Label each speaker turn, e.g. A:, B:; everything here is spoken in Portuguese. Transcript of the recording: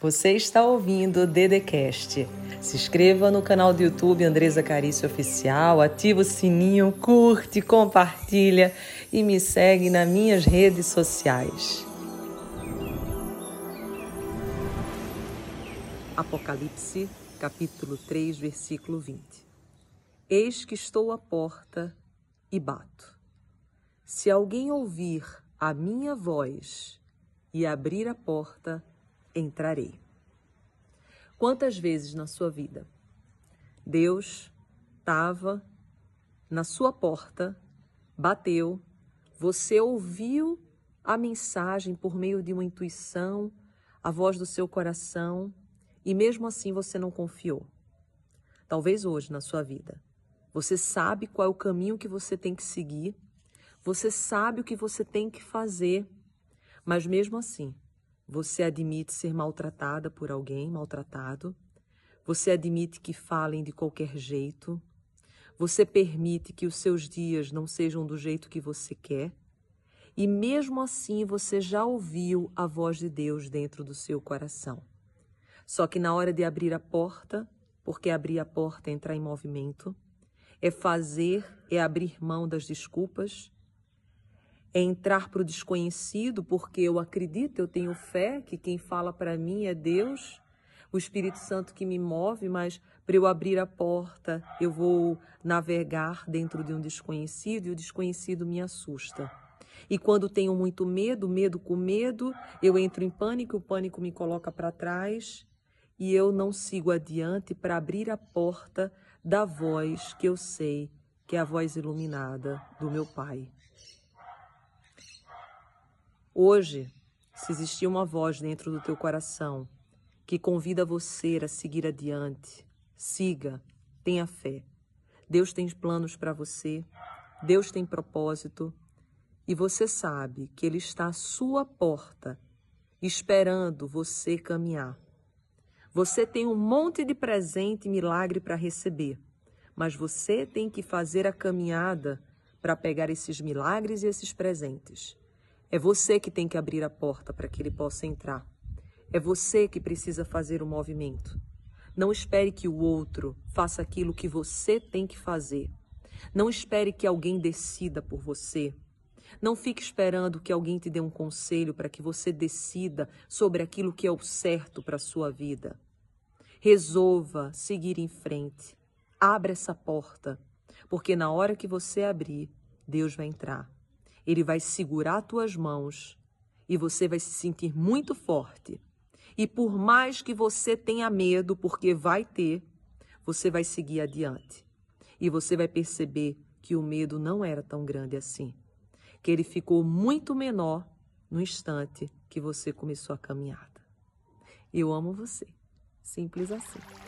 A: Você está ouvindo o Dedecast. Se inscreva no canal do YouTube Andresa Carício Oficial, ativa o sininho, curte, compartilha e me segue nas minhas redes sociais. Apocalipse, capítulo 3, versículo 20. Eis que estou à porta e bato. Se alguém ouvir a minha voz e abrir a porta, entrarei. Quantas vezes na sua vida Deus estava na sua porta, bateu, você ouviu a mensagem por meio de uma intuição, a voz do seu coração, e mesmo assim você não confiou? Talvez hoje na sua vida. Você sabe qual é o caminho que você tem que seguir, você sabe o que você tem que fazer, mas mesmo assim você admite ser maltratada por alguém, maltratado. Você admite que falem de qualquer jeito. Você permite que os seus dias não sejam do jeito que você quer. E mesmo assim você já ouviu a voz de Deus dentro do seu coração. Só que na hora de abrir a porta, porque abrir a porta é entrar em movimento, é fazer, é abrir mão das desculpas, é entrar para o desconhecido, porque eu acredito, eu tenho fé que quem fala para mim é Deus, o Espírito Santo que me move, mas para eu abrir a porta, eu vou navegar dentro de um desconhecido e o desconhecido me assusta. E quando tenho muito medo, medo com medo, eu entro em pânico, o pânico me coloca para trás e eu não sigo adiante para abrir a porta da voz que eu sei que é a voz iluminada do meu Pai. Hoje, se existir uma voz dentro do teu coração que convida você a seguir adiante, siga, tenha fé. Deus tem planos para você, Deus tem propósito e você sabe que Ele está à sua porta, esperando você caminhar. Você tem um monte de presente e milagre para receber, mas você tem que fazer a caminhada para pegar esses milagres e esses presentes. É você que tem que abrir a porta para que ele possa entrar. É você que precisa fazer o movimento. Não espere que o outro faça aquilo que você tem que fazer. Não espere que alguém decida por você. Não fique esperando que alguém te dê um conselho para que você decida sobre aquilo que é o certo para a sua vida. Resolva seguir em frente. Abra essa porta, porque na hora que você abrir, Deus vai entrar. Ele vai segurar tuas mãos e você vai se sentir muito forte. E por mais que você tenha medo, porque vai ter, você vai seguir adiante. E você vai perceber que o medo não era tão grande assim. Que ele ficou muito menor no instante que você começou a caminhada. Eu amo você. Simples assim.